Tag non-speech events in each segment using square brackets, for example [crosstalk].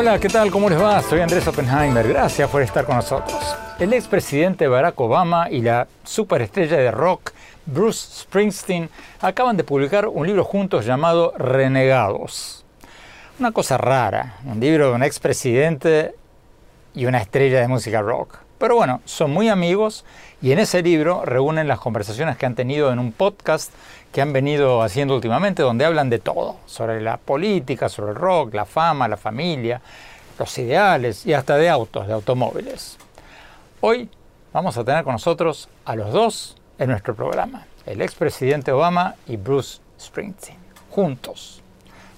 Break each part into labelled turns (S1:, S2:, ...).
S1: Hola, ¿qué tal? ¿Cómo les va? Soy Andrés Oppenheimer. Gracias por estar con nosotros. El expresidente Barack Obama y la superestrella de rock Bruce Springsteen acaban de publicar un libro juntos llamado Renegados. Una cosa rara, un libro de un expresidente y una estrella de música rock. Pero bueno, son muy amigos y en ese libro reúnen las conversaciones que han tenido en un podcast que han venido haciendo últimamente, donde hablan de todo, sobre la política, sobre el rock, la fama, la familia, los ideales y hasta de autos, de automóviles. Hoy vamos a tener con nosotros a los dos en nuestro programa, el expresidente Obama y Bruce Springsteen, juntos.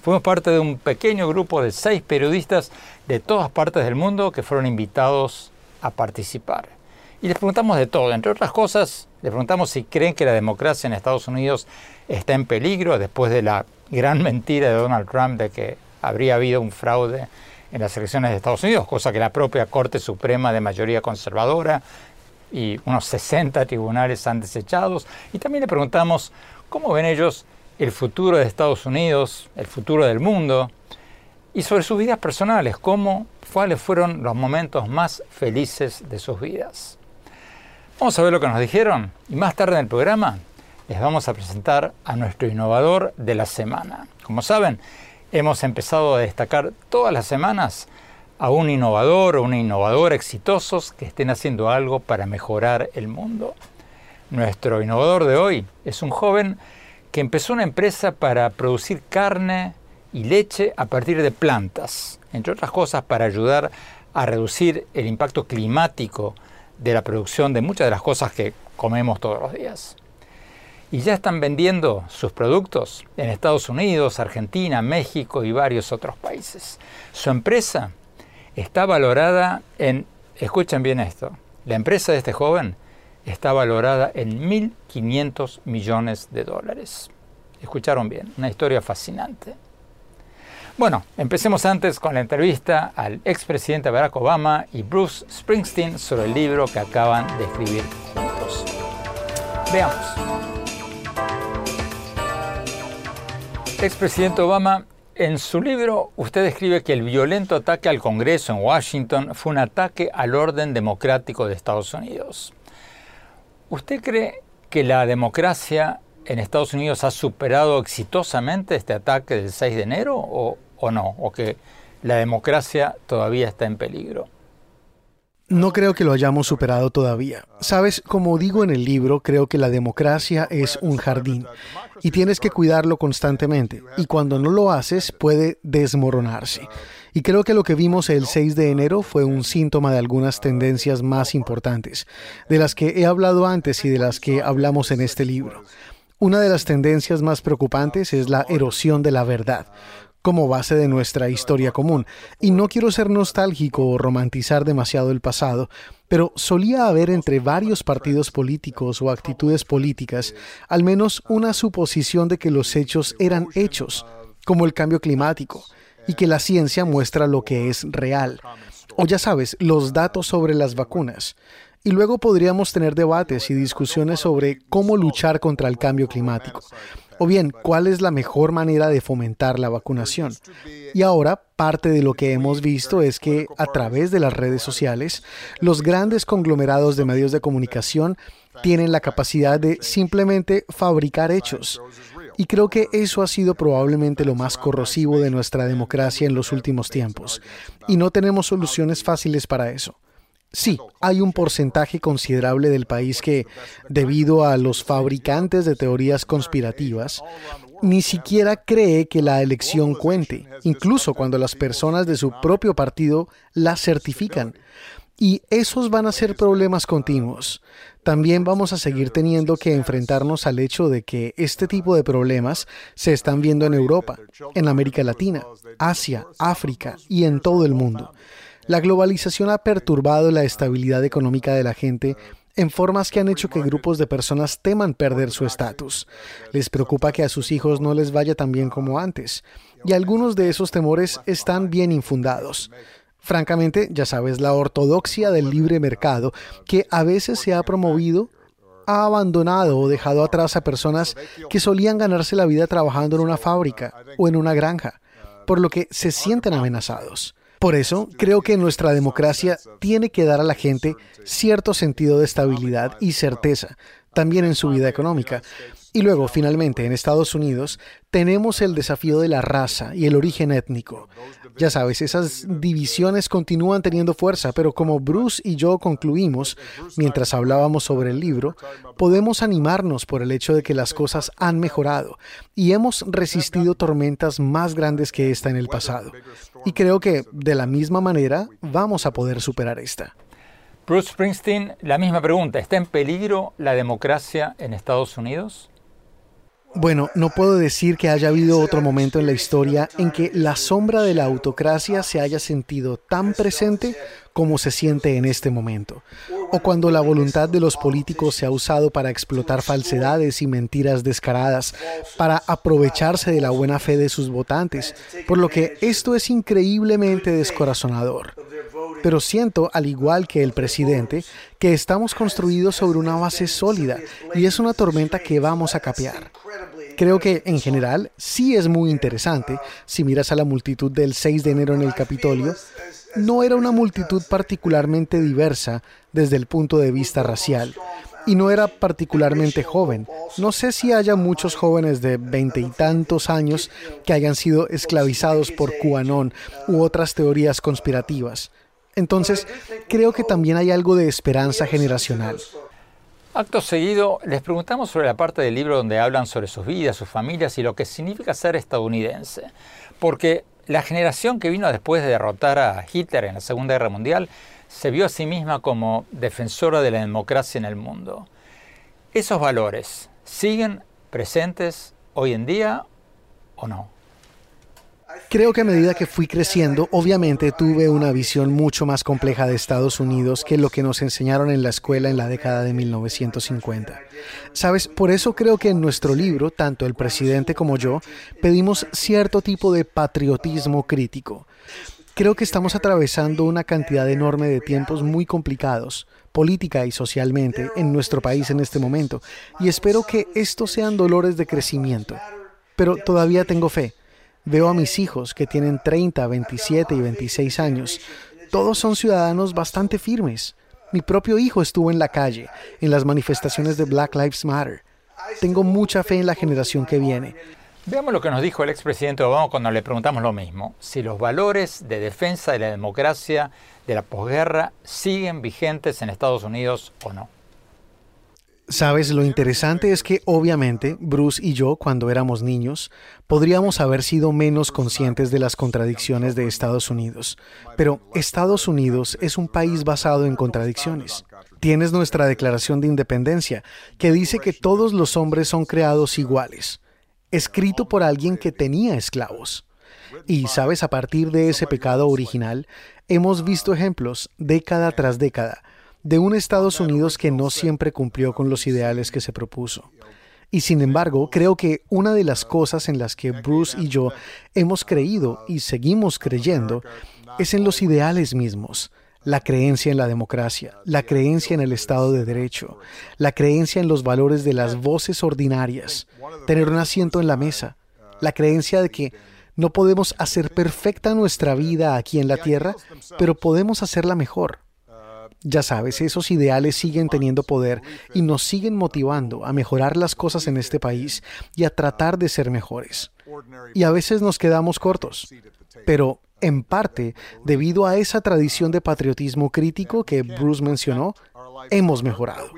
S1: Fuimos parte de un pequeño grupo de seis periodistas de todas partes del mundo que fueron invitados a participar. Y les preguntamos de todo, entre otras cosas, les preguntamos si creen que la democracia en Estados Unidos está en peligro después de la gran [laughs] mentira de Donald Trump de que habría habido un fraude en las elecciones de Estados Unidos, cosa que la propia Corte Suprema de mayoría conservadora y unos 60 tribunales han desechado. Y también le preguntamos cómo ven ellos el futuro de Estados Unidos, el futuro del mundo, y sobre sus vidas personales, cómo, cuáles fueron los momentos más felices de sus vidas. Vamos a ver lo que nos dijeron y más tarde en el programa les vamos a presentar a nuestro innovador de la semana. Como saben, hemos empezado a destacar todas las semanas a un innovador o una innovadora exitosos que estén haciendo algo para mejorar el mundo. Nuestro innovador de hoy es un joven que empezó una empresa para producir carne, y leche a partir de plantas, entre otras cosas para ayudar a reducir el impacto climático de la producción de muchas de las cosas que comemos todos los días. Y ya están vendiendo sus productos en Estados Unidos, Argentina, México y varios otros países. Su empresa está valorada en, escuchen bien esto, la empresa de este joven está valorada en 1.500 millones de dólares. Escucharon bien, una historia fascinante. Bueno, empecemos antes con la entrevista al expresidente Barack Obama y Bruce Springsteen sobre el libro que acaban de escribir juntos. Veamos. Expresidente Obama, en su libro usted escribe que el violento ataque al Congreso en Washington fue un ataque al orden democrático de Estados Unidos. ¿Usted cree que la democracia en Estados Unidos ha superado exitosamente este ataque del 6 de enero o, o no? ¿O que la democracia todavía está en peligro?
S2: No creo que lo hayamos superado todavía. Sabes, como digo en el libro, creo que la democracia es un jardín y tienes que cuidarlo constantemente. Y cuando no lo haces, puede desmoronarse. Y creo que lo que vimos el 6 de enero fue un síntoma de algunas tendencias más importantes, de las que he hablado antes y de las que hablamos en este libro. Una de las tendencias más preocupantes es la erosión de la verdad como base de nuestra historia común. Y no quiero ser nostálgico o romantizar demasiado el pasado, pero solía haber entre varios partidos políticos o actitudes políticas al menos una suposición de que los hechos eran hechos, como el cambio climático, y que la ciencia muestra lo que es real. O ya sabes, los datos sobre las vacunas. Y luego podríamos tener debates y discusiones sobre cómo luchar contra el cambio climático. O bien, ¿cuál es la mejor manera de fomentar la vacunación? Y ahora, parte de lo que hemos visto es que a través de las redes sociales, los grandes conglomerados de medios de comunicación tienen la capacidad de simplemente fabricar hechos. Y creo que eso ha sido probablemente lo más corrosivo de nuestra democracia en los últimos tiempos. Y no tenemos soluciones fáciles para eso. Sí, hay un porcentaje considerable del país que, debido a los fabricantes de teorías conspirativas, ni siquiera cree que la elección cuente, incluso cuando las personas de su propio partido la certifican. Y esos van a ser problemas continuos. También vamos a seguir teniendo que enfrentarnos al hecho de que este tipo de problemas se están viendo en Europa, en América Latina, Asia, África y en todo el mundo. La globalización ha perturbado la estabilidad económica de la gente en formas que han hecho que grupos de personas teman perder su estatus. Les preocupa que a sus hijos no les vaya tan bien como antes, y algunos de esos temores están bien infundados. Francamente, ya sabes, la ortodoxia del libre mercado, que a veces se ha promovido, ha abandonado o dejado atrás a personas que solían ganarse la vida trabajando en una fábrica o en una granja, por lo que se sienten amenazados. Por eso, creo que nuestra democracia tiene que dar a la gente cierto sentido de estabilidad y certeza, también en su vida económica. Y luego, finalmente, en Estados Unidos, tenemos el desafío de la raza y el origen étnico. Ya sabes, esas divisiones continúan teniendo fuerza, pero como Bruce y yo concluimos mientras hablábamos sobre el libro, podemos animarnos por el hecho de que las cosas han mejorado y hemos resistido tormentas más grandes que esta en el pasado. Y creo que de la misma manera vamos a poder superar esta.
S1: Bruce Springsteen, la misma pregunta, ¿está en peligro la democracia en Estados Unidos?
S2: Bueno, no puedo decir que haya habido otro momento en la historia en que la sombra de la autocracia se haya sentido tan presente como se siente en este momento, o cuando la voluntad de los políticos se ha usado para explotar falsedades y mentiras descaradas, para aprovecharse de la buena fe de sus votantes, por lo que esto es increíblemente descorazonador. Pero siento, al igual que el presidente, que estamos construidos sobre una base sólida y es una tormenta que vamos a capear. Creo que en general sí es muy interesante. Si miras a la multitud del 6 de enero en el Capitolio, no era una multitud particularmente diversa desde el punto de vista racial y no era particularmente joven. No sé si haya muchos jóvenes de veinte y tantos años que hayan sido esclavizados por QAnon u otras teorías conspirativas. Entonces, creo que también hay algo de esperanza generacional.
S1: Acto seguido, les preguntamos sobre la parte del libro donde hablan sobre sus vidas, sus familias y lo que significa ser estadounidense. Porque la generación que vino después de derrotar a Hitler en la Segunda Guerra Mundial se vio a sí misma como defensora de la democracia en el mundo. ¿Esos valores siguen presentes hoy en día o no?
S2: Creo que a medida que fui creciendo, obviamente tuve una visión mucho más compleja de Estados Unidos que lo que nos enseñaron en la escuela en la década de 1950. Sabes, por eso creo que en nuestro libro, tanto el presidente como yo, pedimos cierto tipo de patriotismo crítico. Creo que estamos atravesando una cantidad enorme de tiempos muy complicados, política y socialmente, en nuestro país en este momento, y espero que estos sean dolores de crecimiento. Pero todavía tengo fe Veo a mis hijos que tienen 30, 27 y 26 años. Todos son ciudadanos bastante firmes. Mi propio hijo estuvo en la calle, en las manifestaciones de Black Lives Matter. Tengo mucha fe en la generación que viene.
S1: Veamos lo que nos dijo el expresidente Obama cuando le preguntamos lo mismo, si los valores de defensa de la democracia de la posguerra siguen vigentes en Estados Unidos o no.
S2: Sabes, lo interesante es que obviamente Bruce y yo, cuando éramos niños, podríamos haber sido menos conscientes de las contradicciones de Estados Unidos. Pero Estados Unidos es un país basado en contradicciones. Tienes nuestra Declaración de Independencia, que dice que todos los hombres son creados iguales, escrito por alguien que tenía esclavos. Y sabes, a partir de ese pecado original, hemos visto ejemplos década tras década de un Estados Unidos que no siempre cumplió con los ideales que se propuso. Y sin embargo, creo que una de las cosas en las que Bruce y yo hemos creído y seguimos creyendo es en los ideales mismos, la creencia en la democracia, la creencia en el Estado de Derecho, la creencia en los valores de las voces ordinarias, tener un asiento en la mesa, la creencia de que no podemos hacer perfecta nuestra vida aquí en la tierra, pero podemos hacerla mejor. Ya sabes, esos ideales siguen teniendo poder y nos siguen motivando a mejorar las cosas en este país y a tratar de ser mejores. Y a veces nos quedamos cortos, pero en parte, debido a esa tradición de patriotismo crítico que Bruce mencionó, hemos mejorado.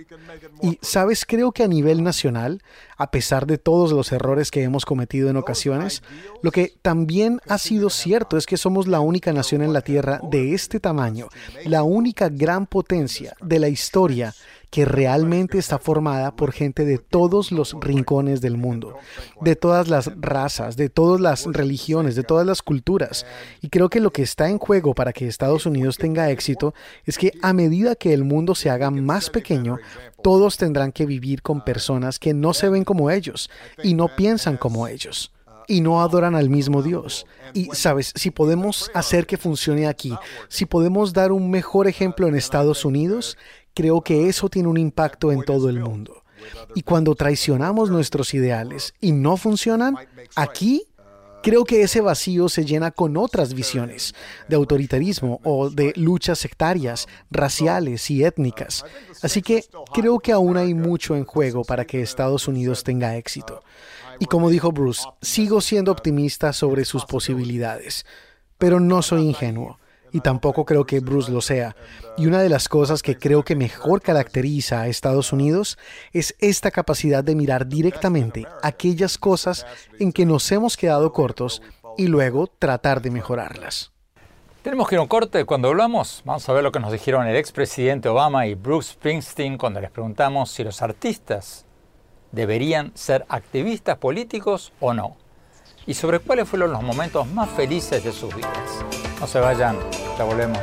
S2: Y sabes, creo que a nivel nacional, a pesar de todos los errores que hemos cometido en ocasiones, lo que también ha sido cierto es que somos la única nación en la Tierra de este tamaño, la única gran potencia de la historia que realmente está formada por gente de todos los rincones del mundo, de todas las razas, de todas las religiones, de todas las culturas. Y creo que lo que está en juego para que Estados Unidos tenga éxito es que a medida que el mundo se haga más pequeño, todos tendrán que vivir con personas que no se ven como ellos y no piensan como ellos y no adoran al mismo Dios. Y sabes, si podemos hacer que funcione aquí, si podemos dar un mejor ejemplo en Estados Unidos, creo que eso tiene un impacto en todo el mundo. Y cuando traicionamos nuestros ideales y no funcionan, aquí creo que ese vacío se llena con otras visiones de autoritarismo o de luchas sectarias, raciales y étnicas. Así que creo que aún hay mucho en juego para que Estados Unidos tenga éxito. Y como dijo Bruce, sigo siendo optimista sobre sus posibilidades, pero no soy ingenuo y tampoco creo que Bruce lo sea. Y una de las cosas que creo que mejor caracteriza a Estados Unidos es esta capacidad de mirar directamente aquellas cosas en que nos hemos quedado cortos y luego tratar de mejorarlas.
S1: Tenemos que ir a un corte. Cuando hablamos, vamos a ver lo que nos dijeron el expresidente Obama y Bruce Springsteen cuando les preguntamos si los artistas deberían ser activistas políticos o no. Y sobre cuáles fueron los momentos más felices de sus vidas. No se vayan, ya volvemos.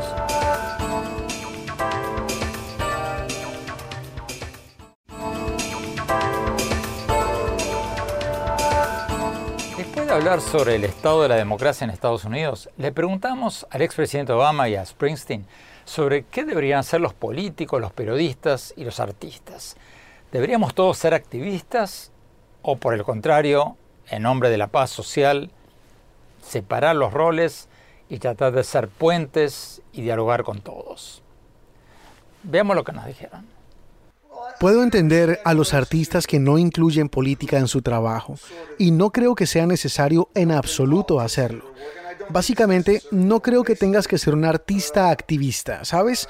S1: Después de hablar sobre el estado de la democracia en Estados Unidos, le preguntamos al expresidente Obama y a Springsteen sobre qué deberían ser los políticos, los periodistas y los artistas. ¿Deberíamos todos ser activistas o por el contrario, en nombre de la paz social, separar los roles y tratar de ser puentes y dialogar con todos. Veamos lo que nos dijeron.
S2: Puedo entender a los artistas que no incluyen política en su trabajo y no creo que sea necesario en absoluto hacerlo. Básicamente, no creo que tengas que ser un artista activista, ¿sabes?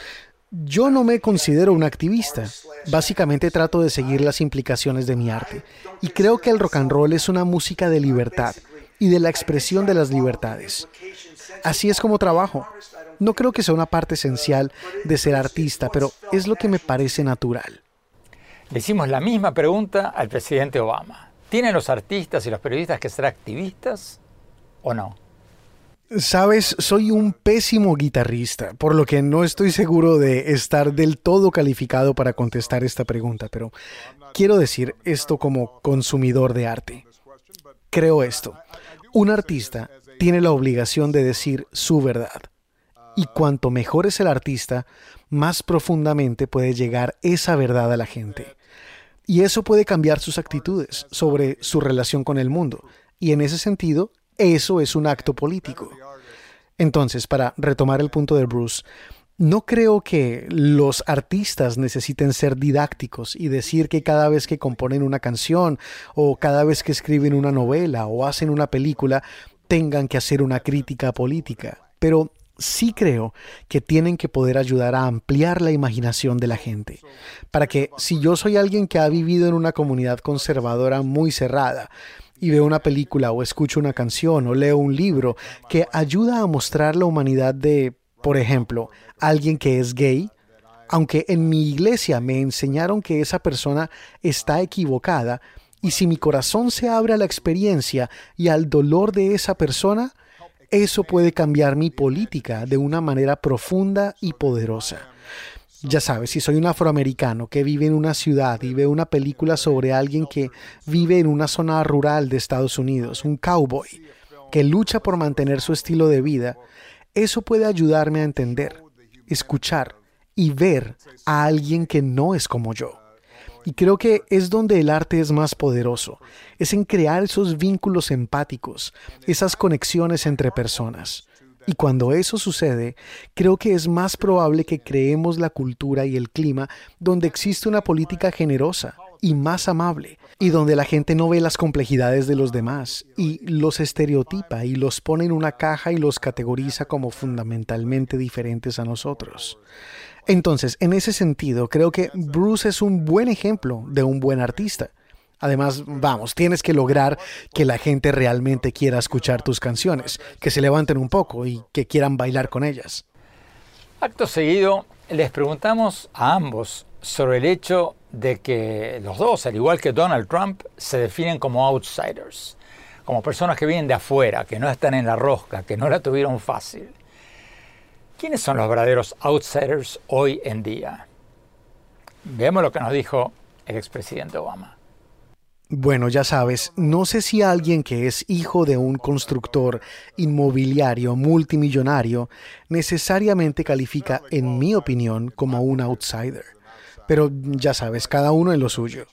S2: Yo no me considero un activista. Básicamente trato de seguir las implicaciones de mi arte. Y creo que el rock and roll es una música de libertad y de la expresión de las libertades. Así es como trabajo. No creo que sea una parte esencial de ser artista, pero es lo que me parece natural.
S1: Le hicimos la misma pregunta al presidente Obama. ¿Tienen los artistas y los periodistas que ser activistas o no?
S2: Sabes, soy un pésimo guitarrista, por lo que no estoy seguro de estar del todo calificado para contestar esta pregunta, pero quiero decir esto como consumidor de arte. Creo esto. Un artista tiene la obligación de decir su verdad. Y cuanto mejor es el artista, más profundamente puede llegar esa verdad a la gente. Y eso puede cambiar sus actitudes sobre su relación con el mundo. Y en ese sentido, eso es un acto político. Entonces, para retomar el punto de Bruce, no creo que los artistas necesiten ser didácticos y decir que cada vez que componen una canción o cada vez que escriben una novela o hacen una película tengan que hacer una crítica política, pero sí creo que tienen que poder ayudar a ampliar la imaginación de la gente, para que si yo soy alguien que ha vivido en una comunidad conservadora muy cerrada, y veo una película o escucho una canción o leo un libro que ayuda a mostrar la humanidad de, por ejemplo, alguien que es gay, aunque en mi iglesia me enseñaron que esa persona está equivocada, y si mi corazón se abre a la experiencia y al dolor de esa persona, eso puede cambiar mi política de una manera profunda y poderosa. Ya sabes, si soy un afroamericano que vive en una ciudad y ve una película sobre alguien que vive en una zona rural de Estados Unidos, un cowboy, que lucha por mantener su estilo de vida, eso puede ayudarme a entender escuchar y ver a alguien que no es como yo. Y creo que es donde el arte es más poderoso, es en crear esos vínculos empáticos, esas conexiones entre personas. Y cuando eso sucede, creo que es más probable que creemos la cultura y el clima donde existe una política generosa y más amable, y donde la gente no ve las complejidades de los demás y los estereotipa y los pone en una caja y los categoriza como fundamentalmente diferentes a nosotros. Entonces, en ese sentido, creo que Bruce es un buen ejemplo de un buen artista. Además, vamos, tienes que lograr que la gente realmente quiera escuchar tus canciones, que se levanten un poco y que quieran bailar con ellas.
S1: Acto seguido, les preguntamos a ambos sobre el hecho de que los dos, al igual que Donald Trump, se definen como outsiders, como personas que vienen de afuera, que no están en la rosca, que no la tuvieron fácil. ¿Quiénes son los verdaderos outsiders hoy en día? Veamos lo que nos dijo el expresidente Obama.
S2: Bueno, ya sabes, no sé si alguien que es hijo de un constructor inmobiliario multimillonario necesariamente califica, en mi opinión, como un outsider. Pero ya sabes, cada uno en lo suyo.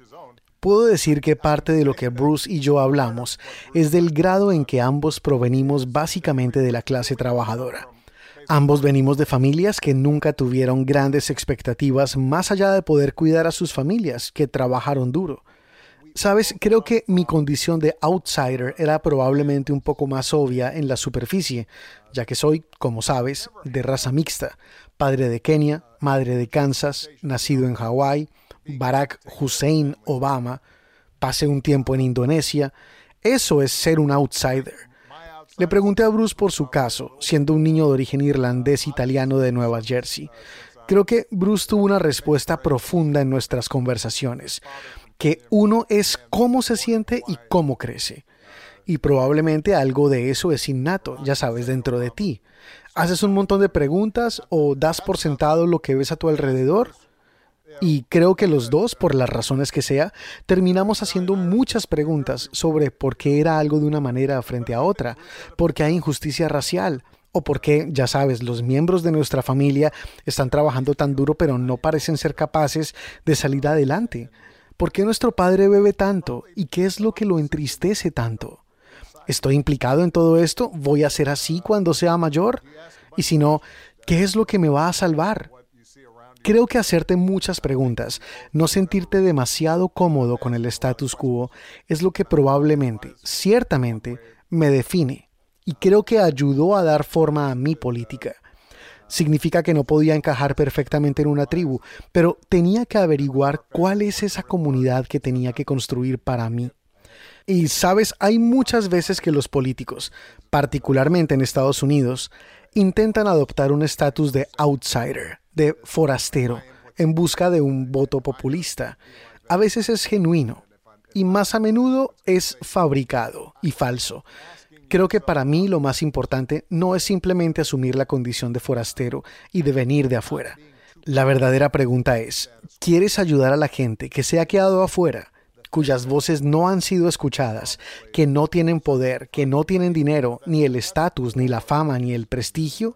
S2: Puedo decir que parte de lo que Bruce y yo hablamos es del grado en que ambos provenimos básicamente de la clase trabajadora. Ambos venimos de familias que nunca tuvieron grandes expectativas más allá de poder cuidar a sus familias, que trabajaron duro. Sabes, creo que mi condición de outsider era probablemente un poco más obvia en la superficie, ya que soy, como sabes, de raza mixta, padre de Kenia, madre de Kansas, nacido en Hawái, Barack Hussein Obama, pasé un tiempo en Indonesia. Eso es ser un outsider. Le pregunté a Bruce por su caso, siendo un niño de origen irlandés italiano de Nueva Jersey. Creo que Bruce tuvo una respuesta profunda en nuestras conversaciones que uno es cómo se siente y cómo crece. Y probablemente algo de eso es innato, ya sabes, dentro de ti. Haces un montón de preguntas o das por sentado lo que ves a tu alrededor. Y creo que los dos, por las razones que sea, terminamos haciendo muchas preguntas sobre por qué era algo de una manera frente a otra, por qué hay injusticia racial, o por qué, ya sabes, los miembros de nuestra familia están trabajando tan duro pero no parecen ser capaces de salir adelante. ¿Por qué nuestro padre bebe tanto? ¿Y qué es lo que lo entristece tanto? ¿Estoy implicado en todo esto? ¿Voy a ser así cuando sea mayor? Y si no, ¿qué es lo que me va a salvar? Creo que hacerte muchas preguntas, no sentirte demasiado cómodo con el status quo, es lo que probablemente, ciertamente, me define y creo que ayudó a dar forma a mi política significa que no podía encajar perfectamente en una tribu, pero tenía que averiguar cuál es esa comunidad que tenía que construir para mí. Y sabes, hay muchas veces que los políticos, particularmente en Estados Unidos, intentan adoptar un estatus de outsider, de forastero, en busca de un voto populista. A veces es genuino y más a menudo es fabricado y falso. Creo que para mí lo más importante no es simplemente asumir la condición de forastero y de venir de afuera. La verdadera pregunta es, ¿quieres ayudar a la gente que se ha quedado afuera, cuyas voces no han sido escuchadas, que no tienen poder, que no tienen dinero, ni el estatus, ni la fama, ni el prestigio?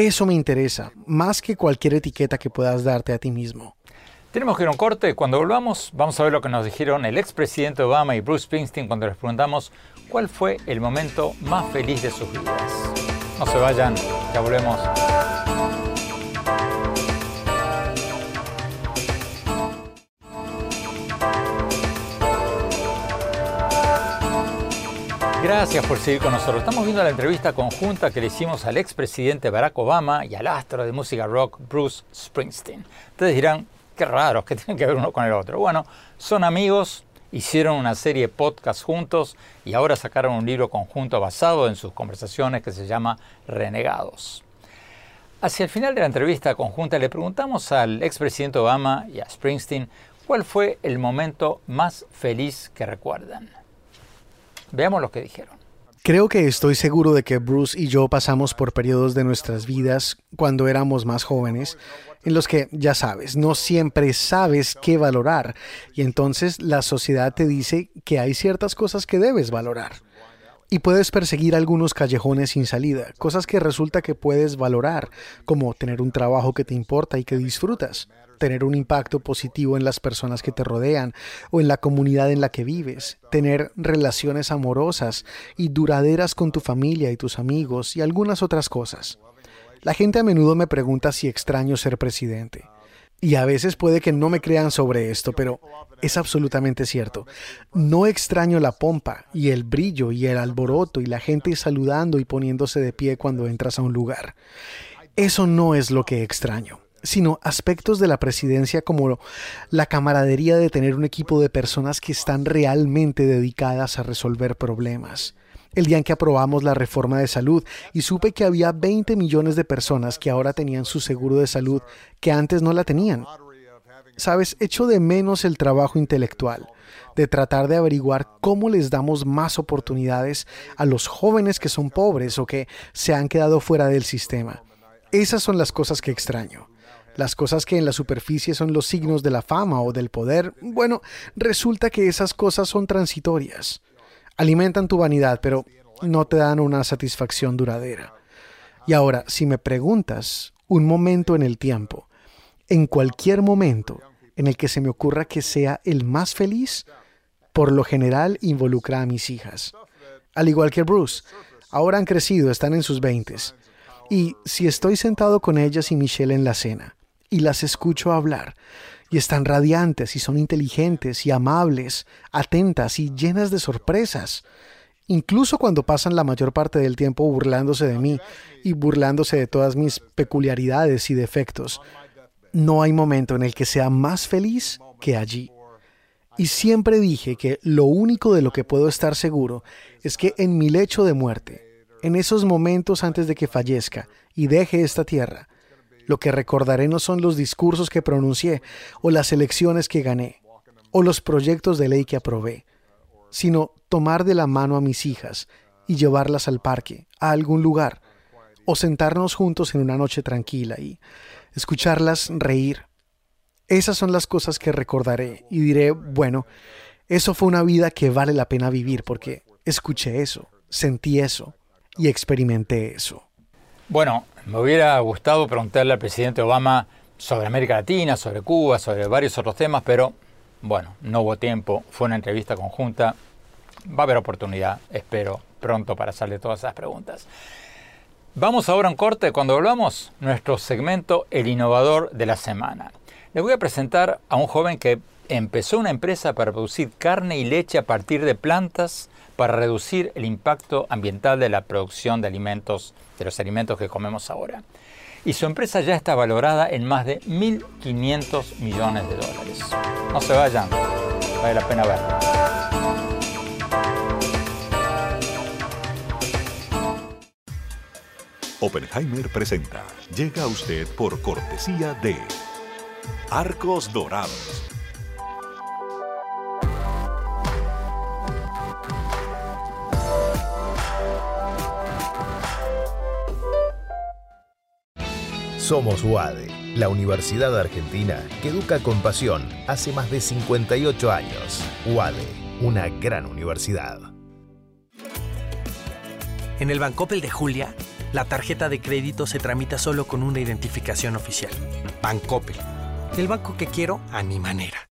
S2: Eso me interesa, más que cualquier etiqueta que puedas darte a ti mismo.
S1: Tenemos que ir a un corte. Cuando volvamos, vamos a ver lo que nos dijeron el expresidente Obama y Bruce Springsteen cuando les preguntamos cuál fue el momento más feliz de sus vidas. No se vayan, ya volvemos. Gracias por seguir con nosotros. Estamos viendo la entrevista conjunta que le hicimos al expresidente Barack Obama y al astro de música rock Bruce Springsteen. Ustedes dirán, qué raro, que tienen que ver uno con el otro. Bueno, son amigos, hicieron una serie de podcasts juntos y ahora sacaron un libro conjunto basado en sus conversaciones que se llama Renegados. Hacia el final de la entrevista conjunta le preguntamos al expresidente Obama y a Springsteen cuál fue el momento más feliz que recuerdan. Veamos lo que dijeron.
S2: Creo que estoy seguro de que Bruce y yo pasamos por periodos de nuestras vidas cuando éramos más jóvenes en los que, ya sabes, no siempre sabes qué valorar y entonces la sociedad te dice que hay ciertas cosas que debes valorar. Y puedes perseguir algunos callejones sin salida, cosas que resulta que puedes valorar, como tener un trabajo que te importa y que disfrutas, tener un impacto positivo en las personas que te rodean o en la comunidad en la que vives, tener relaciones amorosas y duraderas con tu familia y tus amigos y algunas otras cosas. La gente a menudo me pregunta si extraño ser presidente. Y a veces puede que no me crean sobre esto, pero es absolutamente cierto. No extraño la pompa y el brillo y el alboroto y la gente saludando y poniéndose de pie cuando entras a un lugar. Eso no es lo que extraño sino aspectos de la presidencia como la camaradería de tener un equipo de personas que están realmente dedicadas a resolver problemas. El día en que aprobamos la reforma de salud y supe que había 20 millones de personas que ahora tenían su seguro de salud que antes no la tenían. Sabes, echo de menos el trabajo intelectual, de tratar de averiguar cómo les damos más oportunidades a los jóvenes que son pobres o que se han quedado fuera del sistema. Esas son las cosas que extraño. Las cosas que en la superficie son los signos de la fama o del poder, bueno, resulta que esas cosas son transitorias. Alimentan tu vanidad, pero no te dan una satisfacción duradera. Y ahora, si me preguntas, un momento en el tiempo, en cualquier momento en el que se me ocurra que sea el más feliz, por lo general involucra a mis hijas. Al igual que Bruce, ahora han crecido, están en sus veintes. Y si estoy sentado con ellas y Michelle en la cena, y las escucho hablar. Y están radiantes y son inteligentes y amables, atentas y llenas de sorpresas. Incluso cuando pasan la mayor parte del tiempo burlándose de mí y burlándose de todas mis peculiaridades y defectos, no hay momento en el que sea más feliz que allí. Y siempre dije que lo único de lo que puedo estar seguro es que en mi lecho de muerte, en esos momentos antes de que fallezca y deje esta tierra, lo que recordaré no son los discursos que pronuncié o las elecciones que gané o los proyectos de ley que aprobé, sino tomar de la mano a mis hijas y llevarlas al parque, a algún lugar, o sentarnos juntos en una noche tranquila y escucharlas reír. Esas son las cosas que recordaré y diré, bueno, eso fue una vida que vale la pena vivir porque escuché eso, sentí eso y experimenté eso.
S1: Bueno, me hubiera gustado preguntarle al presidente Obama sobre América Latina, sobre Cuba, sobre varios otros temas, pero bueno, no hubo tiempo, fue una entrevista conjunta, va a haber oportunidad, espero, pronto para hacerle todas esas preguntas. Vamos ahora a un corte, cuando volvamos, nuestro segmento El Innovador de la Semana. Le voy a presentar a un joven que empezó una empresa para producir carne y leche a partir de plantas para reducir el impacto ambiental de la producción de alimentos de los alimentos que comemos ahora. Y su empresa ya está valorada en más de 1.500 millones de dólares. No se vayan, vale la pena verlo.
S3: Oppenheimer presenta. Llega a usted por cortesía de Arcos Dorados
S4: Somos UADE, la Universidad Argentina que educa con pasión hace más de 58 años. UADE, una gran universidad.
S5: En el Bancoppel de Julia, la tarjeta de crédito se tramita solo con una identificación oficial. Bancoppel, el banco que quiero a mi manera.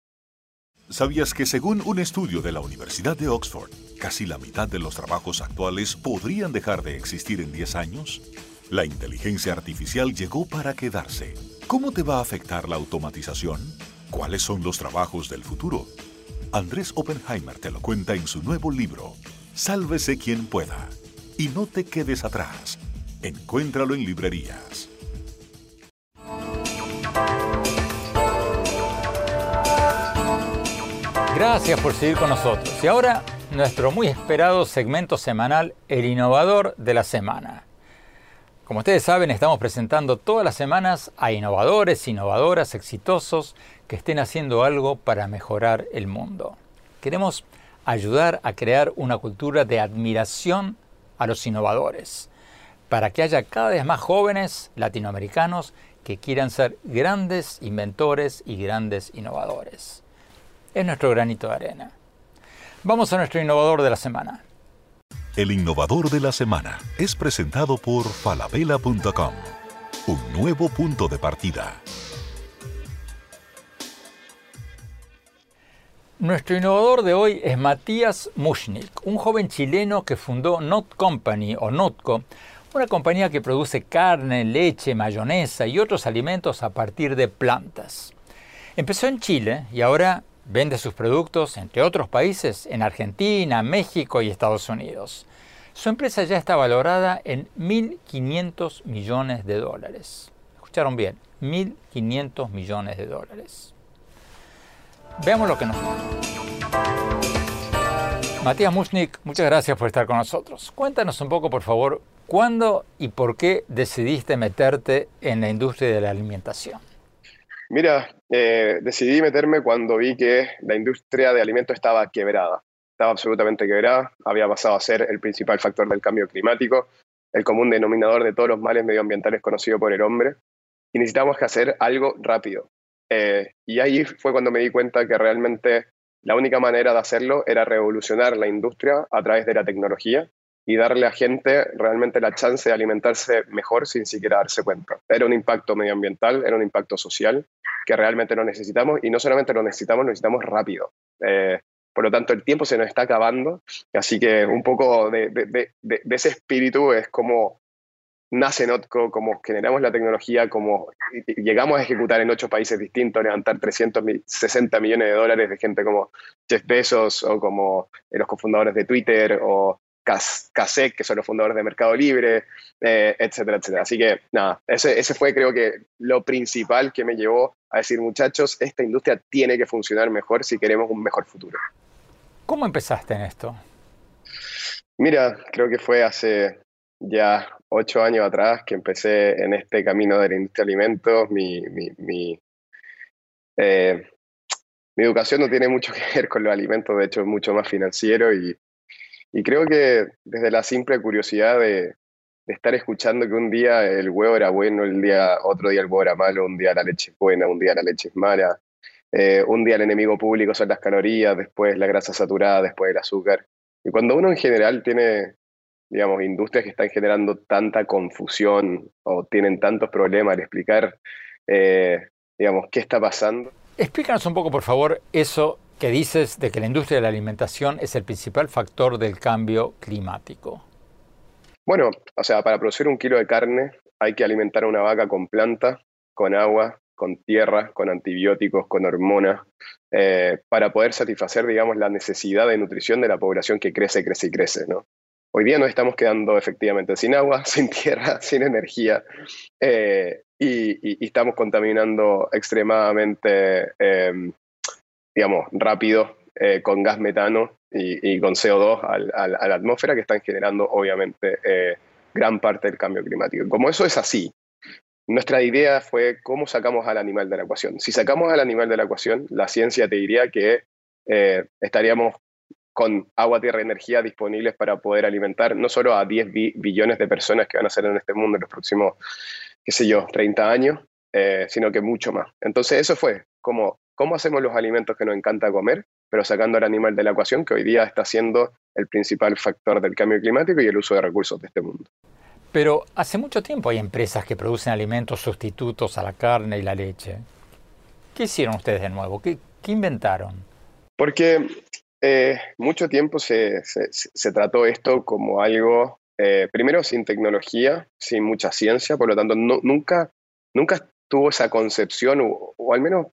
S3: ¿Sabías que según un estudio de la Universidad de Oxford, casi la mitad de los trabajos actuales podrían dejar de existir en 10 años? La inteligencia artificial llegó para quedarse. ¿Cómo te va a afectar la automatización? ¿Cuáles son los trabajos del futuro? Andrés Oppenheimer te lo cuenta en su nuevo libro, Sálvese quien pueda. Y no te quedes atrás. Encuéntralo en librerías.
S1: Gracias por seguir con nosotros. Y ahora nuestro muy esperado segmento semanal, El Innovador de la Semana. Como ustedes saben, estamos presentando todas las semanas a innovadores, innovadoras, exitosos que estén haciendo algo para mejorar el mundo. Queremos ayudar a crear una cultura de admiración a los innovadores, para que haya cada vez más jóvenes latinoamericanos que quieran ser grandes inventores y grandes innovadores. Es nuestro granito de arena. Vamos a nuestro innovador de la semana.
S3: El innovador de la semana es presentado por falabella.com. Un nuevo punto de partida.
S1: Nuestro innovador de hoy es Matías Mushnik, un joven chileno que fundó Not Company o Notco, una compañía que produce carne, leche, mayonesa y otros alimentos a partir de plantas. Empezó en Chile y ahora vende sus productos, entre otros países, en Argentina, México y Estados Unidos. Su empresa ya está valorada en 1.500 millones de dólares. Escucharon bien, 1.500 millones de dólares. Veamos lo que nos Matías Mushnik, muchas gracias por estar con nosotros. Cuéntanos un poco, por favor, cuándo y por qué decidiste meterte en la industria de la alimentación.
S6: Mira, eh, decidí meterme cuando vi que la industria de alimentos estaba quebrada. Estaba absolutamente quebrada, había pasado a ser el principal factor del cambio climático, el común denominador de todos los males medioambientales conocidos por el hombre, y necesitábamos hacer algo rápido. Eh, y ahí fue cuando me di cuenta que realmente la única manera de hacerlo era revolucionar la industria a través de la tecnología y darle a gente realmente la chance de alimentarse mejor sin siquiera darse cuenta. Era un impacto medioambiental, era un impacto social que realmente lo necesitamos y no solamente lo necesitamos, lo necesitamos rápido. Eh, por lo tanto, el tiempo se nos está acabando, así que un poco de, de, de, ese espíritu es como nace Notco, como generamos la tecnología, como llegamos a ejecutar en ocho países distintos, levantar 360 millones de dólares de gente como Jeff Bezos o como los cofundadores de Twitter o Kasek, que son los fundadores de Mercado Libre, eh, etcétera, etcétera. Así que nada, ese, ese fue creo que lo principal que me llevó a decir, muchachos, esta industria tiene que funcionar mejor si queremos un mejor futuro.
S1: ¿Cómo empezaste en esto?
S6: Mira, creo que fue hace ya ocho años atrás que empecé en este camino de la industria de alimentos. Mi, mi, mi, eh, mi educación no tiene mucho que ver con los alimentos, de hecho es mucho más financiero y y creo que desde la simple curiosidad de, estar escuchando que un día el huevo era bueno, el día, otro día el huevo era malo, un día la leche es buena, un día la leche es mala, eh, un día el enemigo público son las calorías, después la grasa saturada, después el azúcar. Y cuando uno en general tiene, digamos, industrias que están generando tanta confusión o tienen tantos problemas al explicar, eh, digamos, qué está pasando.
S1: Explícanos un poco, por favor, eso que dices de que la industria de la alimentación es el principal factor del cambio climático.
S6: Bueno, o sea, para producir un kilo de carne hay que alimentar a una vaca con planta, con agua, con tierra, con antibióticos, con hormonas, eh, para poder satisfacer, digamos, la necesidad de nutrición de la población que crece, crece y crece, ¿no? Hoy día nos estamos quedando efectivamente sin agua, [laughs] sin tierra, sin energía eh, y, estamos contaminando extremadamente eh, digamos, rápido eh, con gas metano y, con CO2 a la atmósfera que están generando, obviamente, eh, gran parte del cambio climático. Como eso es así, nuestra idea fue cómo sacamos al animal de la ecuación. Si sacamos al animal de la ecuación, la ciencia te diría que eh, estaríamos con agua, tierra y energía disponibles para poder alimentar no solo a 10 billones de personas que van a ser en este mundo en los próximos, qué sé yo, 30 años, sino que mucho más. Entonces eso fue como cómo hacemos los alimentos que nos encanta comer, pero sacando al animal de la ecuación, que hoy día está siendo el principal factor del cambio climático y el uso de recursos de este mundo.
S1: Pero hace mucho tiempo hay empresas que producen alimentos sustitutos a la carne y la leche. ¿Qué hicieron ustedes de nuevo? ¿Qué, inventaron?
S6: Porque eh, mucho tiempo se, trató esto como algo, eh, primero sin tecnología, sin mucha ciencia, por lo tanto nunca, nunca tuvo esa concepción, o, al menos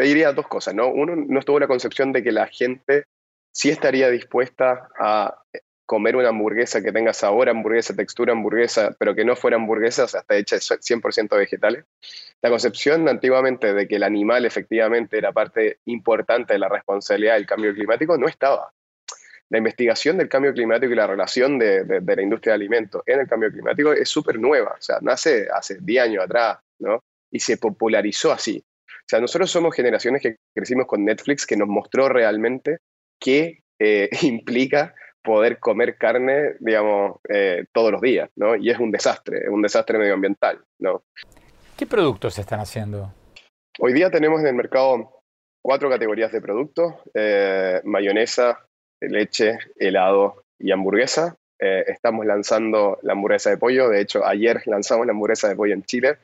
S6: te diría dos cosas, ¿no? Uno, no estuvo la concepción de que la gente sí estaría dispuesta a comer una hamburguesa que tenga sabor hamburguesa, textura hamburguesa, pero que no fuera hamburguesa, o sea, está hecha 100% vegetales. La concepción antiguamente de que el animal efectivamente era parte importante de la responsabilidad del cambio climático no estaba. La investigación del cambio climático y la relación de, de la industria de alimentos en el cambio climático es súper nueva, o sea, nace hace 10 años atrás, ¿no? y se popularizó así. O sea, nosotros somos generaciones que crecimos con Netflix que nos mostró realmente qué eh, [laughs] implica poder comer carne, digamos, eh, todos los días, ¿no? Y es un desastre, es un desastre medioambiental, ¿no?
S1: ¿Qué productos se están haciendo?
S6: Hoy día tenemos en el mercado cuatro categorías de productos, eh, mayonesa, leche, helado y hamburguesa. eh, estamos lanzando la hamburguesa de pollo. De hecho, ayer lanzamos la hamburguesa de pollo en Chile.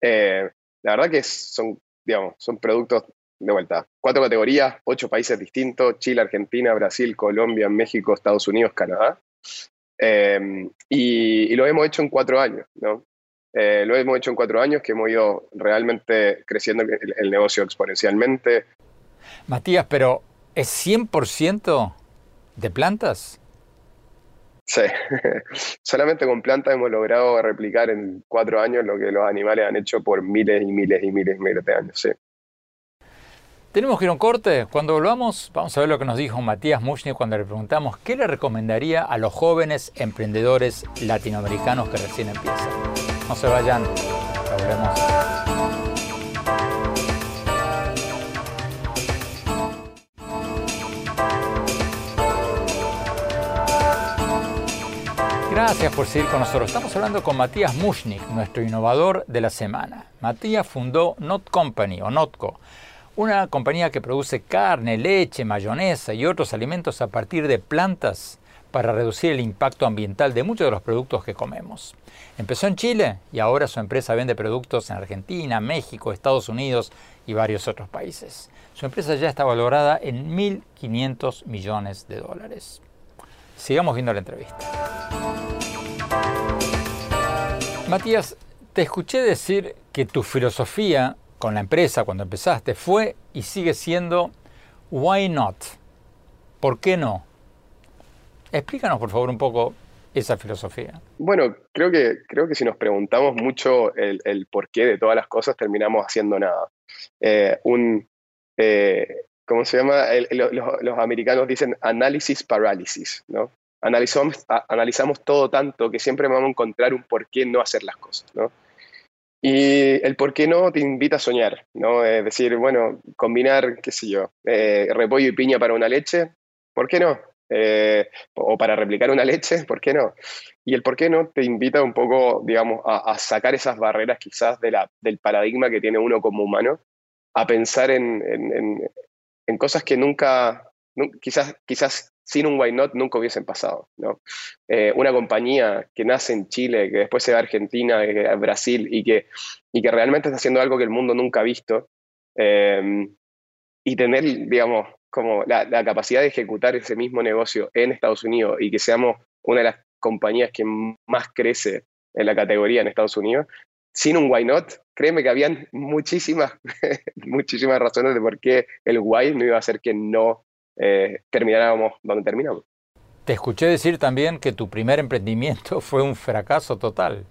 S6: Eh, la verdad que son, digamos, son productos de vuelta. Cuatro categorías, ocho países distintos, Chile, Argentina, Brasil, Colombia, México, Estados Unidos, Canadá. Em, y, lo hemos hecho en cuatro años, ¿no? Eh, lo hemos hecho en cuatro años que hemos ido realmente creciendo el, negocio exponencialmente.
S1: Matías, pero ¿es 100% de plantas?
S6: Sí, [laughs] solamente con plantas hemos logrado replicar en cuatro años lo que los animales han hecho por miles y miles y miles y miles de años, sí.
S1: Tenemos que ir a un corte. Cuando volvamos, vamos a ver lo que nos dijo Matías Mushni cuando le preguntamos qué le recomendaría a los jóvenes emprendedores latinoamericanos que recién empiezan. No se vayan, volvemos. Gracias por seguir con nosotros. Estamos hablando con Matías Mushnik, nuestro innovador de la semana. Matías fundó Not Company o Notco una compañía que produce carne, leche, mayonesa y otros alimentos a partir de plantas para reducir el impacto ambiental de muchos de los productos que comemos. Empezó en Chile y ahora su empresa vende productos en Argentina, México, Estados Unidos y varios otros países. Su empresa ya está valorada en 1.500 millones de dólares. Sigamos viendo la entrevista. Matías, te escuché decir que tu filosofía con la empresa cuando empezaste fue y sigue siendo why not? ¿Por qué no? Explícanos por favor un poco esa filosofía.
S6: Bueno, creo que, creo que si nos preguntamos mucho el, el porqué de todas las cosas, terminamos haciendo nada. Eh, un, eh, ¿cómo se llama? los, americanos dicen análisis parálisis, ¿no? Analizamos, todo tanto que siempre vamos a encontrar un porqué no hacer las cosas, ¿no? Y el por qué no te invita a soñar, ¿no? Es decir, bueno, combinar, qué sé yo, eh, repollo y piña para una leche, ¿por qué no? Eh, o para replicar una leche, [laughs] ¿por qué no? Y el por qué no te invita un poco, digamos, a, sacar esas barreras quizás del paradigma que tiene uno como humano, a pensar en, en, en cosas que nunca, quizás, quizás sin un why not nunca hubiesen pasado. ¿no? Eh, una compañía que nace en Chile, que después se va a Argentina, a Brasil y que, y que realmente está haciendo algo que el mundo nunca ha visto, eh, y tener, digamos, como la, capacidad de ejecutar ese mismo negocio en Estados Unidos y que seamos una de las compañías que más crece en la categoría en Estados Unidos, sin un why not, créeme que habían muchísimas, [laughs] muchísimas razones de por qué el why no iba a hacer que no eh, termináramos donde terminamos.
S1: Te escuché decir también que tu primer emprendimiento [laughs] fue un fracaso total.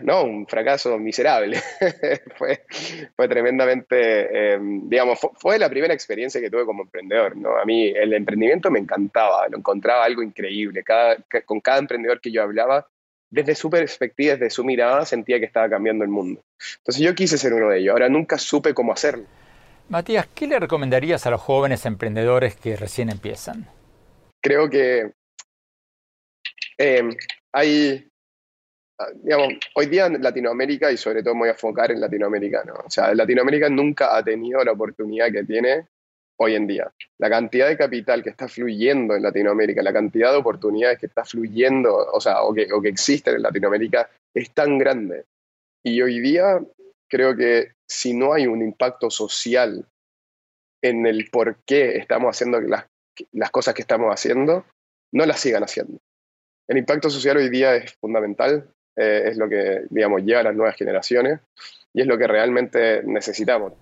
S6: No, un fracaso miserable. [laughs] fue, fue tremendamente, eh, digamos, fue, la primera experiencia que tuve como emprendedor. ¿no? A mí el emprendimiento me encantaba, lo encontraba algo increíble. Cada, con cada emprendedor que yo hablaba, desde su perspectiva, desde su mirada, sentía que estaba cambiando el mundo. Entonces yo quise ser uno de ellos. Ahora nunca supe cómo hacerlo.
S1: Matías, ¿qué le recomendarías a los jóvenes emprendedores que recién empiezan?
S6: Creo que em, hay, ah, digamos, hoy día en Latinoamérica, y sobre todo me voy a enfocar en Latinoamérica, ¿no? o sea, Latinoamérica nunca ha tenido la oportunidad que tiene hoy en día. La cantidad de capital que está fluyendo en Latinoamérica, la cantidad de oportunidades que está fluyendo, o sea, o que, existen en Latinoamérica, es tan grande. Y hoy día creo que si no hay un impacto social en el por qué estamos haciendo las, las cosas que estamos haciendo, no las sigan haciendo. El impacto social hoy día es fundamental, eh, es lo que, digamos, lleva a las nuevas generaciones y es lo que realmente necesitamos.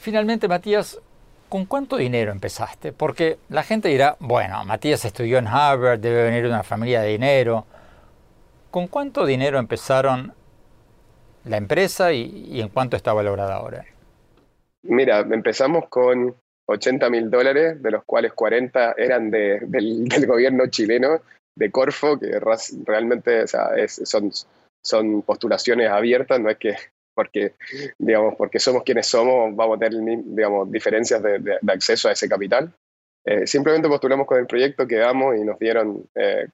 S1: Finalmente, Matías, ¿con cuánto dinero empezaste? Porque la gente dirá, bueno, Matías estudió en Harvard, debe venir de una familia de dinero. ¿Con cuánto dinero empezaron la empresa y, en cuánto está valorada ahora?
S6: Mira, empezamos con 80 mil dólares, de los cuales 40 eran del, gobierno chileno, de Corfo, que realmente son, son postulaciones abiertas, no es que porque, digamos, porque somos quienes somos, vamos a tener digamos, diferencias de, acceso a ese capital. Eh, simplemente postulamos con el proyecto, quedamos y nos dieron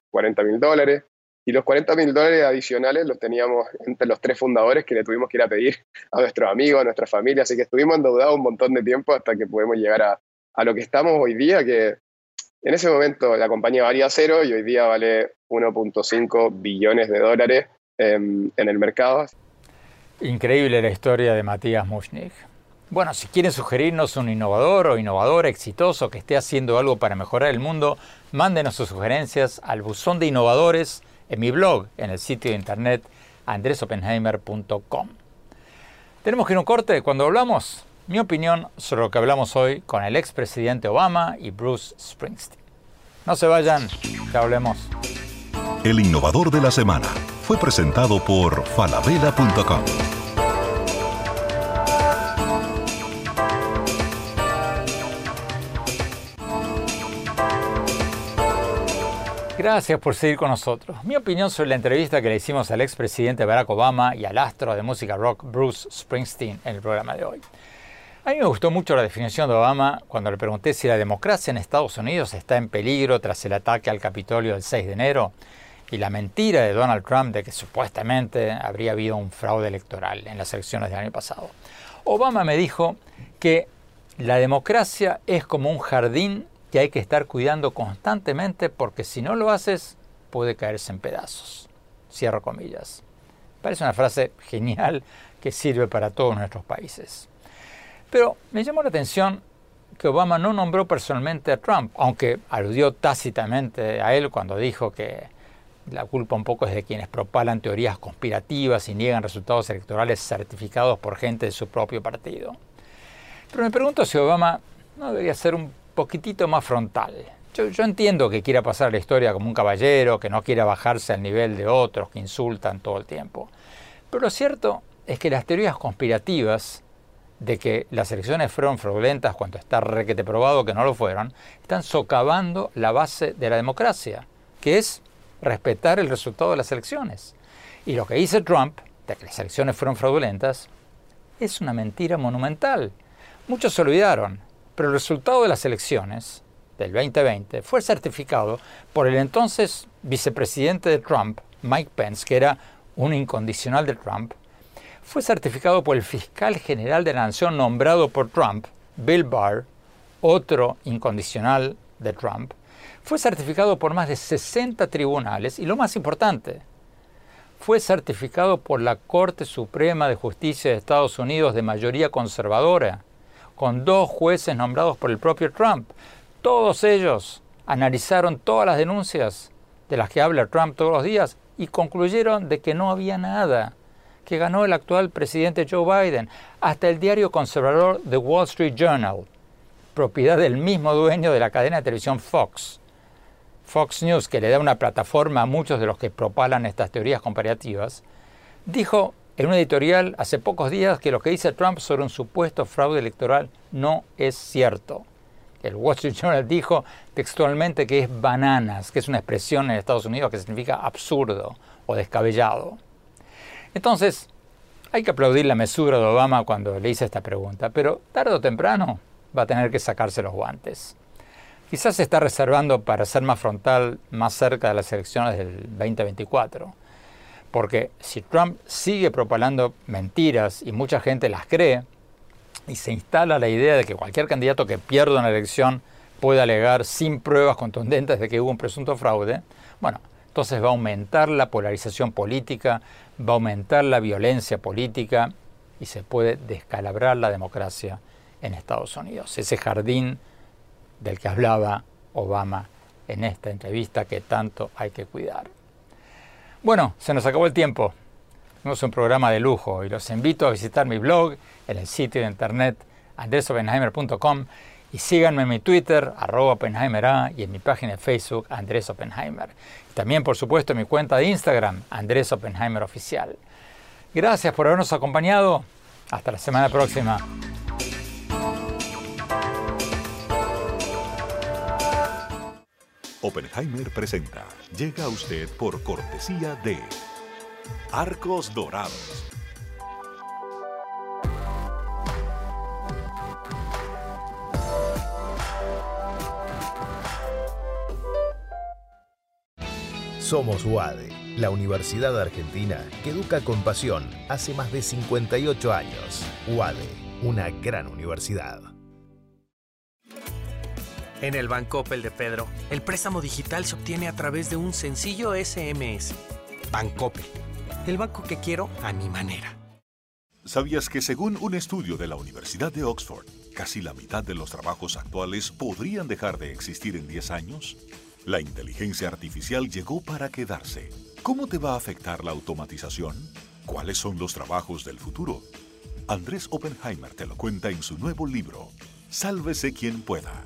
S6: 40 eh, mil dólares. Y los 40 mil dólares adicionales los teníamos entre los tres fundadores que le tuvimos que ir a pedir a nuestros amigos, a nuestra familia. Así que estuvimos endeudados un montón de tiempo hasta que pudimos llegar a, a lo que estamos hoy día, que en ese momento la compañía valía cero y hoy día vale 1.5 billones de dólares en, en el mercado.
S1: Increíble la historia de Matías Mushnik. Bueno, si quieren sugerirnos un innovador o innovadora exitoso que esté haciendo algo para mejorar el mundo, mándenos sus sugerencias al buzón de innovadores en mi blog, en el sitio de internet andresopenheimer.com. Tenemos que ir a un corte. Cuando hablamos, mi opinión sobre lo que hablamos hoy con el expresidente Obama y Bruce Springsteen. No se vayan, ya hablemos.
S3: El innovador de la semana fue presentado por falabella.com.
S1: Gracias por seguir con nosotros. Mi opinión sobre la entrevista que le hicimos al expresidente Barack Obama y al astro de música rock Bruce Springsteen en el programa de hoy. A mí me gustó mucho la definición de Obama cuando le pregunté si la democracia en Estados Unidos está en peligro tras el ataque al Capitolio del 6 de enero y la mentira de Donald Trump de que supuestamente habría habido un fraude electoral en las elecciones del año pasado. Obama me dijo que la democracia es como un jardín que hay que estar cuidando constantemente porque si no lo haces puede caerse en pedazos. Cierro comillas. Parece una frase [laughs] genial que sirve para todos nuestros países. Pero me llamó la atención que Obama no nombró personalmente a Trump, aunque aludió tácitamente a él cuando dijo que la culpa un poco es de quienes propalan teorías conspirativas y niegan resultados electorales certificados por gente de su propio partido. Pero me pregunto si Obama no debería ser un poquitito más frontal. Yo, entiendo que quiera pasar la historia como un caballero, que no quiera bajarse al nivel de otros que insultan todo el tiempo. Pero lo cierto es que las teorías conspirativas de que las elecciones fueron fraudulentas cuando está requete probado que no lo fueron, están socavando la base de la democracia, que es respetar el resultado de las elecciones. Y lo que dice Trump, de que las elecciones fueron fraudulentas, es una mentira monumental. Muchos se olvidaron, pero el resultado de las elecciones del 2020 fue certificado por el entonces vicepresidente de Trump, Mike Pence, que era un incondicional de Trump, fue certificado por el fiscal general de la nación nombrado por Trump, Bill Barr, otro incondicional de Trump, fue certificado por más de 60 tribunales y lo más importante, fue certificado por la Corte Suprema de Justicia de Estados Unidos de mayoría conservadora, con dos jueces nombrados por el propio Trump. Todos ellos analizaron todas las denuncias de las que habla Trump todos los días y concluyeron de que no había nada, que ganó el actual presidente Joe Biden, hasta el diario conservador The Wall Street Journal, propiedad del mismo dueño de la cadena de televisión Fox. Fox News, que le da una plataforma a muchos de los que propalan estas teorías comparativas, dijo en un editorial hace pocos días que lo que dice Trump sobre un supuesto fraude electoral no es cierto. El Wall Street Journal dijo textualmente que es bananas, que es una expresión en Estados Unidos que significa absurdo o descabellado. Entonces, hay que aplaudir la mesura de Obama cuando le hice esta pregunta, pero tarde o temprano va a tener que sacarse los guantes. Quizás se está reservando para ser más frontal más cerca de las elecciones del 2024. Porque si Trump sigue propalando mentiras y mucha gente las cree, y se instala la idea de que cualquier candidato que pierda una elección puede alegar sin pruebas contundentes de que hubo un presunto fraude, bueno, entonces va a aumentar la polarización política, va a aumentar la violencia política y se puede descalabrar la democracia en Estados Unidos. Ese jardín del que hablaba Obama en esta entrevista que tanto hay que cuidar. Bueno, se nos acabó el tiempo. Tenemos un programa de lujo y los invito a visitar mi blog en el sitio de internet andresopenheimer.com y síganme en mi Twitter, arroba y en mi página de Facebook, Andrés Oppenheimer. También, por supuesto, en mi cuenta de Instagram, Andrés Oppenheimer Oficial. Gracias por habernos acompañado. Hasta la semana próxima.
S3: Oppenheimer presenta. Llega a usted por cortesía de Arcos Dorados.
S4: Somos UADE, la Universidad Argentina que educa con pasión hace más de 58 años. UADE, una gran universidad.
S5: En el Bancoppel de Pedro, el préstamo digital se obtiene a través de un sencillo SMS. Bancoppel, el banco que quiero a mi manera.
S3: ¿Sabías que según un estudio de la Universidad de Oxford, casi la mitad de los trabajos actuales podrían dejar de existir en 10 años? La inteligencia artificial llegó para quedarse. ¿Cómo te va a afectar la automatización? ¿Cuáles son los trabajos del futuro? Andrés Oppenheimer te lo cuenta en su nuevo libro, Sálvese quien pueda.